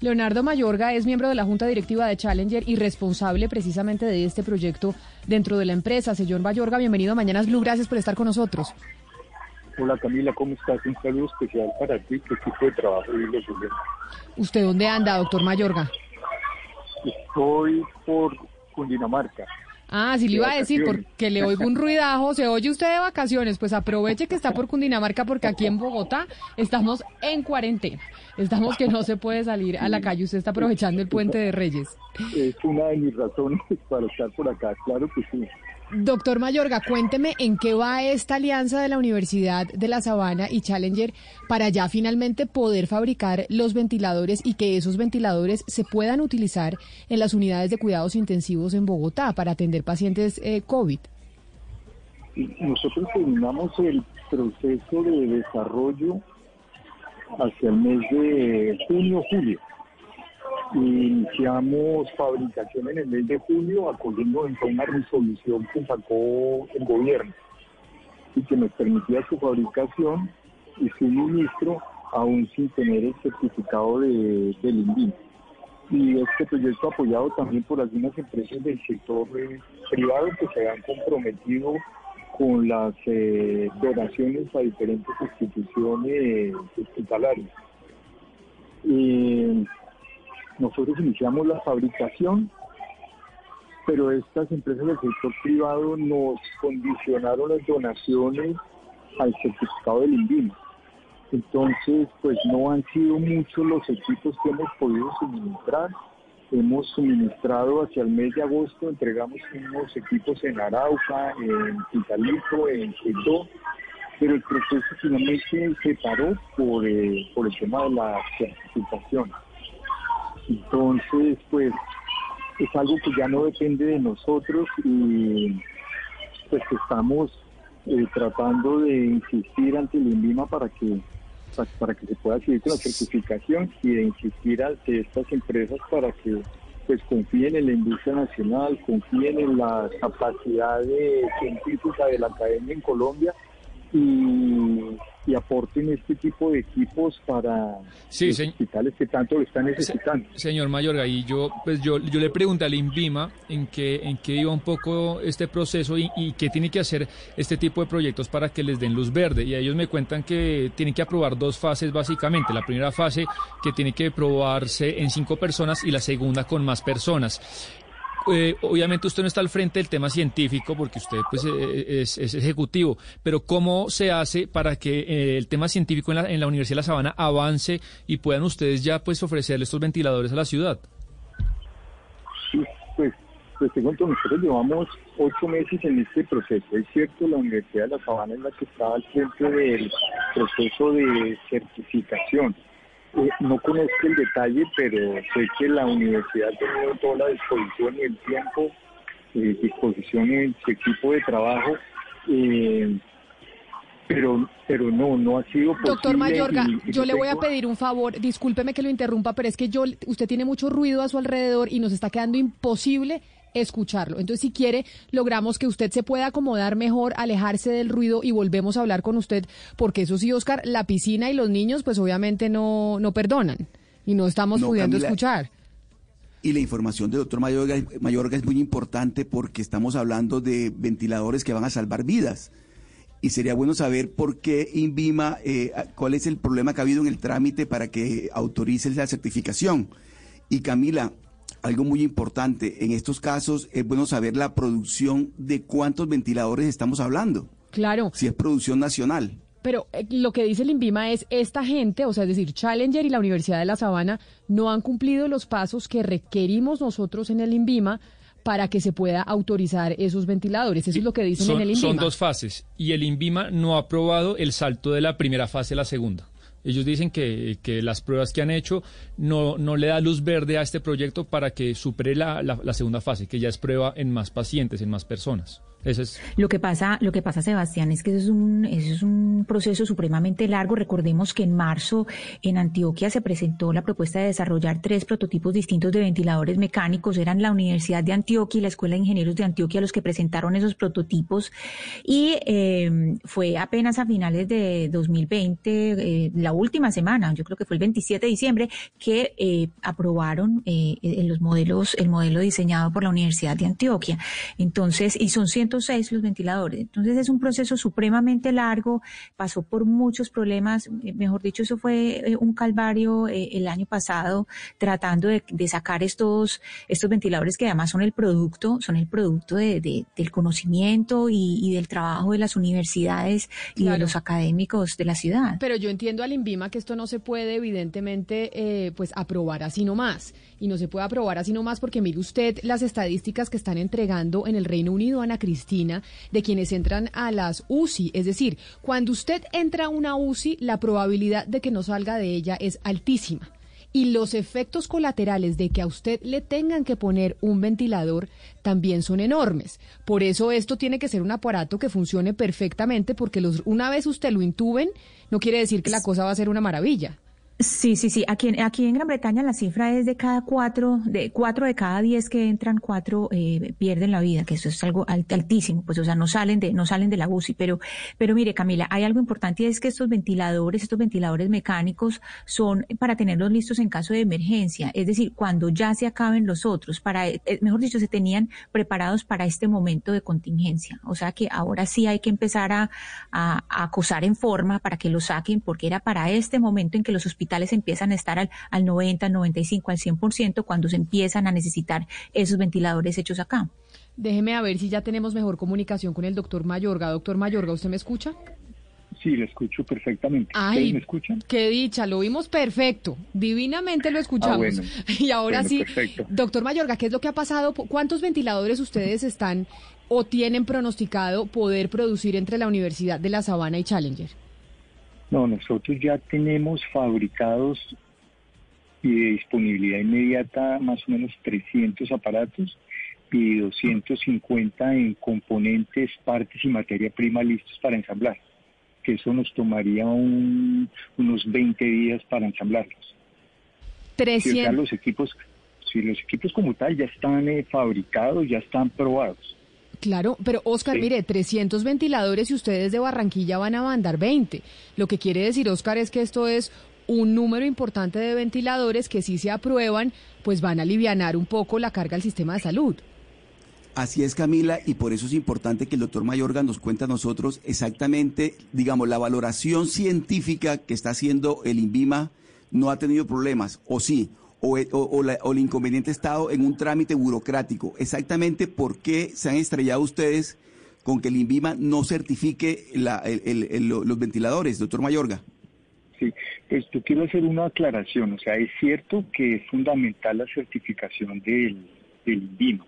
Leonardo Mayorga es miembro de la Junta Directiva de Challenger y responsable precisamente de este proyecto dentro de la empresa. Señor Mayorga, bienvenido a Mañanas Blue, gracias por estar con nosotros. Hola Camila, ¿cómo estás? Un saludo especial para ti, qué tipo de trabajo vives ¿Usted dónde anda, doctor Mayorga? Estoy por Cundinamarca. Ah, sí le iba a decir, porque le oigo un ruidajo, se oye usted de vacaciones, pues aproveche que está por Cundinamarca porque aquí en Bogotá estamos en cuarentena. Estamos que no se puede salir a la calle, usted está aprovechando el puente de Reyes. Es una de mis razones para estar por acá, claro que sí. Doctor Mayorga, cuénteme en qué va esta alianza de la Universidad de La Sabana y Challenger para ya finalmente poder fabricar los ventiladores y que esos ventiladores se puedan utilizar en las unidades de cuidados intensivos en Bogotá para atender pacientes eh, COVID. Nosotros terminamos el proceso de desarrollo hacia el mes de junio-julio Iniciamos fabricación en el mes de julio, acogiendo en una resolución que sacó el gobierno y que nos permitía su fabricación y suministro aún sin tener el certificado de, del. Y este proyecto apoyado también por algunas empresas del sector eh, privado que se han comprometido con las eh, donaciones a diferentes instituciones hospitalarias. Eh, nosotros iniciamos la fabricación, pero estas empresas del sector privado nos condicionaron las donaciones al certificado del INVIMA. Entonces, pues no han sido muchos los equipos que hemos podido suministrar. Hemos suministrado hacia el mes de agosto, entregamos unos equipos en Arauca, en Pitalito, en Quito, pero el proceso finalmente se paró por, eh, por el tema de la certificación. Entonces, pues es algo que ya no depende de nosotros y pues estamos eh, tratando de insistir ante el INVIMA para que para que se pueda seguir con la certificación y de insistir ante estas empresas para que pues confíen en la industria nacional, confíen en la capacidad científica de la academia en Colombia y y aporten este tipo de equipos para los hospitales que tanto lo están necesitando. señor Mayorga, y yo pues yo, yo le pregunté al INVIMA en qué, en qué iba un poco este proceso y, y, qué tiene que hacer este tipo de proyectos para que les den luz verde. Y ellos me cuentan que tienen que aprobar dos fases básicamente. La primera fase que tiene que probarse en cinco personas y la segunda con más personas. Eh, obviamente usted no está al frente del tema científico porque usted pues eh, eh, es, ejecutivo, pero ¿cómo se hace para que el tema científico en la, en la Universidad de La Sabana avance y puedan ustedes ya pues ofrecerle estos ventiladores a la ciudad? Sí, pues, pues te cuento, nosotros llevamos ocho meses en este proceso. Es cierto, la Universidad de La Sabana es la que está al frente del proceso de certificación eh, no conozco el detalle, pero sé que la universidad ha tenido toda la disposición y el tiempo, eh, disposición en su equipo de trabajo, eh, pero pero no, no ha sido posible. Doctor Mayorga, yo le voy a pedir un favor, discúlpeme que lo interrumpa, pero es que yo usted tiene mucho ruido a su alrededor y nos está quedando imposible escucharlo. Entonces, si quiere, logramos que usted se pueda acomodar mejor, alejarse del ruido y volvemos a hablar con usted, porque eso sí, Oscar, la piscina y los niños, pues obviamente no, no perdonan y no estamos pudiendo escuchar. Y la información del doctor Mayorga, Mayorga es muy importante porque estamos hablando de ventiladores que van a salvar vidas. Y sería bueno saber por qué INVIMA, eh, cuál es el problema que ha habido en el trámite para que autorice la certificación. Y Camila, algo muy importante, en estos casos es bueno saber la producción de cuántos ventiladores estamos hablando. Claro. Si es producción nacional. Pero eh, lo que dice el INVIMA es, esta gente, o sea, es decir, Challenger y la Universidad de La Sabana, no han cumplido los pasos que requerimos nosotros en el INVIMA para que se pueda autorizar esos ventiladores. Eso es lo que dicen en el INVIMA. Son dos fases y el INVIMA no ha aprobado el salto de la primera fase a la segunda. Ellos dicen que, que, las pruebas que han hecho no, no le da luz verde a este proyecto para que supere la, la, segunda fase, que ya es prueba en más pacientes, en más personas. Lo que pasa, lo que pasa, Sebastián, es que eso es un, eso es un proceso supremamente largo. Recordemos que en marzo en Antioquia se presentó la propuesta de desarrollar tres prototipos distintos de ventiladores mecánicos. Eran la Universidad de Antioquia y la Escuela de Ingenieros de Antioquia los que presentaron esos prototipos. Y eh, fue apenas a finales de 2020, eh, la última semana, yo creo que fue el 27 de diciembre, que eh, aprobaron los modelos, el modelo diseñado por la Universidad de Antioquia. Entonces, y son 106 los ventiladores. Entonces es un proceso supremamente largo, pasó por muchos problemas, eh, mejor dicho, eso fue eh, un calvario eh, el año pasado tratando de, sacar estos, estos ventiladores que además son el producto, son el producto de, del conocimiento y, del trabajo de las universidades y de los académicos de la ciudad. Pero yo entiendo al INVIMA que esto no se puede evidentemente pues aprobar así nomás y no se puede aprobar así nomás porque mire usted las estadísticas que están entregando en el Reino Unido, Ana Cristina, de quienes entran a las UCI. Es decir, cuando usted entra a una UCI, la probabilidad de que no salga de ella es altísima. Y los efectos colaterales de que a usted le tengan que poner un ventilador también son enormes. Por eso esto tiene que ser un aparato que funcione perfectamente porque los, una vez usted lo intuben, no quiere decir que la cosa va a ser una maravilla. Sí, sí, sí. Aquí, aquí en Gran Bretaña la cifra es de cada cuatro, de cuatro de cada diez que entran, cuatro eh, pierden la vida, que eso es algo altísimo, pues o sea, no salen de, no salen de la UCI. Pero, pero mire, Camila, hay algo importante y es que estos ventiladores, estos ventiladores mecánicos son para tenerlos listos en caso de emergencia. Es decir, cuando ya se acaben los otros, para, eh, mejor dicho, se tenían preparados para este momento de contingencia. O sea que ahora sí hay que empezar a, a, a acosar en forma para que lo saquen, porque era para este momento en que los hospitales empiezan a estar al, al 90, al 95, al 100% cuando se empiezan a necesitar esos ventiladores hechos acá. Déjeme a ver si ya tenemos mejor comunicación con el doctor Mayorga. Doctor Mayorga, ¿usted me escucha? Sí, lo escucho perfectamente. Ay, ¿Me escuchan? Qué dicha, lo vimos perfecto. Divinamente lo escuchamos. Ah, y ahora sí, doctor Mayorga, ¿qué es lo que ha pasado? ¿Cuántos ventiladores ustedes están o tienen pronosticado poder producir entre la Universidad de La Sabana y Challenger? No, nosotros ya tenemos fabricados y de disponibilidad inmediata más o menos 300 aparatos y 250 en componentes, partes y materia prima listos para ensamblar, que eso nos tomaría unos 20 días para ensamblarlos. 300. los equipos, si los equipos como tal ya están eh, fabricados, ya están probados. Claro, pero Oscar, mire, 300 ventiladores y ustedes de Barranquilla van a mandar 20. Lo que quiere decir, Oscar, es que esto es un número importante de ventiladores que si se aprueban, pues van a aliviar un poco la carga al sistema de salud. Así es, Camila, y por eso es importante que el doctor Mayorga nos cuente a nosotros exactamente, digamos, la valoración científica que está haciendo el INVIMA no ha tenido problemas, o sí, o, el inconveniente estado en un trámite burocrático. Exactamente por qué se han estrellado ustedes con que el INVIMA no certifique los ventiladores, doctor Mayorga. Sí, pues yo quiero hacer una aclaración. O sea, es cierto que es fundamental la certificación del, del INVIMA,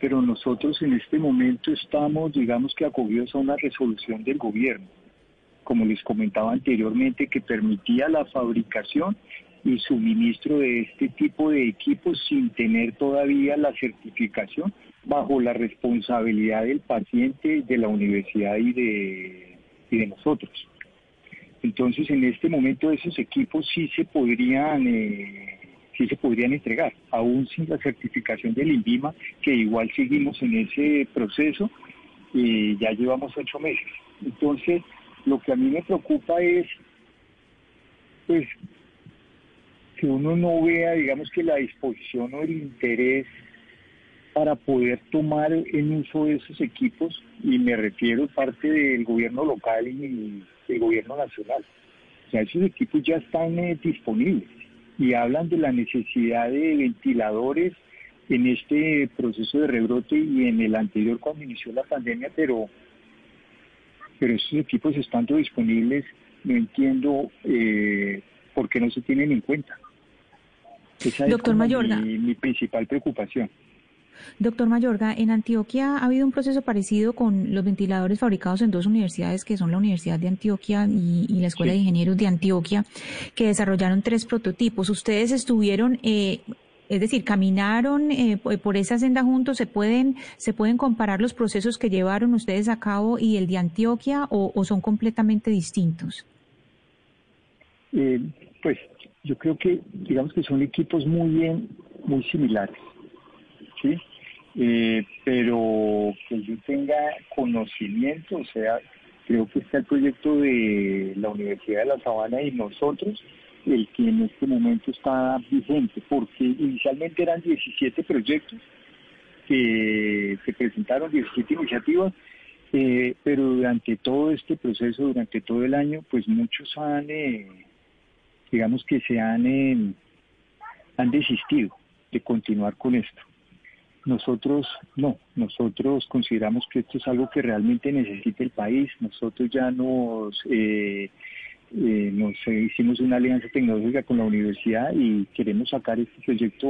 pero nosotros en este momento estamos, digamos que acogidos a una resolución del gobierno, como les comentaba anteriormente, que permitía la fabricación y suministro de este tipo de equipos sin tener todavía la certificación bajo la responsabilidad del paciente, de la universidad y de, de nosotros. Entonces, en este momento esos equipos sí se podrían eh, sí se podrían entregar, aún sin la certificación del INVIMA, que igual seguimos en ese proceso y ya llevamos ocho meses. Entonces, lo que a mí me preocupa es, pues, que uno no vea, digamos que la disposición o el interés para poder tomar en uso de esos equipos, y me refiero parte del gobierno local y del gobierno nacional. O sea, esos equipos ya están eh, disponibles y hablan de la necesidad de ventiladores en este proceso de rebrote y en el anterior cuando inició la pandemia, pero, pero esos equipos estando disponibles, no entiendo eh, por qué no se tienen en cuenta. Doctor Mayorga. Mi, principal preocupación. Doctor Mayorga, en Antioquia ha habido un proceso parecido con los ventiladores fabricados en dos universidades, que son la Universidad de Antioquia y, la Escuela de Ingenieros de Antioquia, que desarrollaron tres prototipos. Ustedes estuvieron eh, Es decir, caminaron eh, por esa senda juntos, se pueden se pueden comparar los procesos que llevaron ustedes a cabo y el de Antioquia o, son completamente distintos. Eh, pues yo creo que digamos que son equipos muy bien muy similares, sí, eh, pero que yo tenga conocimiento, o sea, creo que está el proyecto de la Universidad de La Sabana y nosotros el que en este momento está vigente, porque inicialmente eran 17 proyectos que se presentaron, 17 iniciativas, eh, pero durante todo este proceso, durante todo el año, pues muchos han, eh, digamos que se han, eh, han desistido de continuar con esto. Nosotros no, nosotros consideramos que esto es algo que realmente necesita el país, nosotros ya nos eh, nos hicimos una alianza tecnológica con la universidad y queremos sacar este proyecto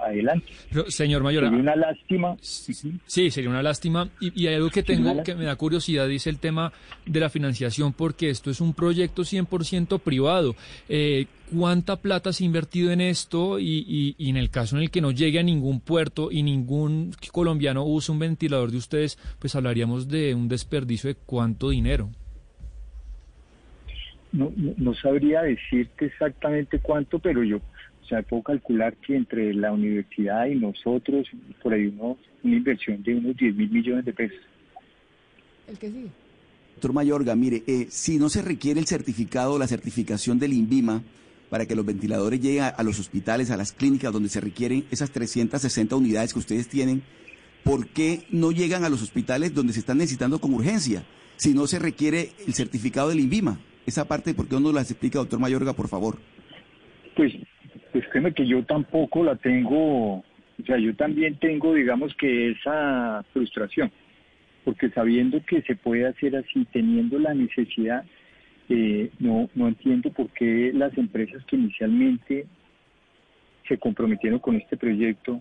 adelante. señor Mayor, sería una lástima. Sí, sería una lástima. Y, hay algo que tengo que me da curiosidad, dice el tema de la financiación, porque esto es un proyecto 100% privado. Eh, ¿Cuánta plata se ha invertido en esto? Y, y, en el caso en el que no llegue a ningún puerto y ningún colombiano use un ventilador de ustedes, pues hablaríamos de un desperdicio de cuánto dinero no, no, sabría decirte exactamente cuánto, pero yo, o sea, puedo calcular que entre la universidad y nosotros, por ahí uno, una inversión de unos 10 mil millones de pesos. El que sigue. Doctor Mayorga, mire, eh, si no se requiere el certificado o la certificación del INVIMA para que los ventiladores lleguen a, los hospitales, a las clínicas donde se requieren esas 360 unidades que ustedes tienen, ¿por qué no llegan a los hospitales donde se están necesitando con urgencia si no se requiere el certificado del INVIMA? Esa parte, ¿por qué no las explica, doctor Mayorga, por favor? Pues, pues créeme que yo tampoco la tengo, o sea, yo también tengo, digamos que esa frustración, porque sabiendo que se puede hacer así, teniendo la necesidad, eh, no, no entiendo por qué las empresas que inicialmente se comprometieron con este proyecto,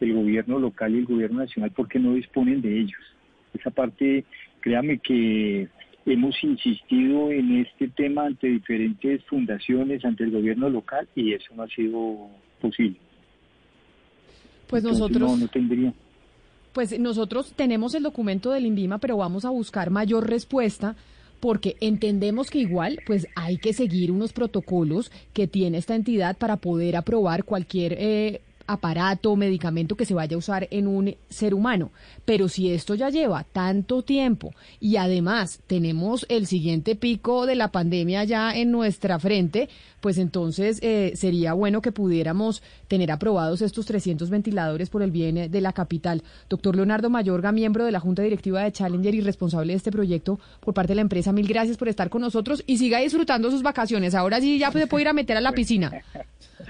el gobierno local y el gobierno nacional, ¿por qué no disponen de ellos? Esa parte, créame que Hemos insistido en este tema ante diferentes fundaciones, ante el gobierno local y eso no ha sido posible. Pues nosotros... No, tendría. Pues nosotros tenemos el documento del INVIMA, pero vamos a buscar mayor respuesta porque entendemos que igual pues hay que seguir unos protocolos que tiene esta entidad para poder aprobar cualquier eh, aparato o medicamento que se vaya a usar en un ser humano. Pero si esto ya lleva tanto tiempo y además tenemos el siguiente pico de la pandemia ya en nuestra frente, pues entonces eh, sería bueno que pudiéramos tener aprobados estos 300 ventiladores por el bien de la capital. Doctor Leonardo Mayorga, miembro de la Junta Directiva de Challenger y responsable de este proyecto por parte de la empresa, mil gracias por estar con nosotros y siga disfrutando sus vacaciones. Ahora sí ya se puede ir a meter a la piscina.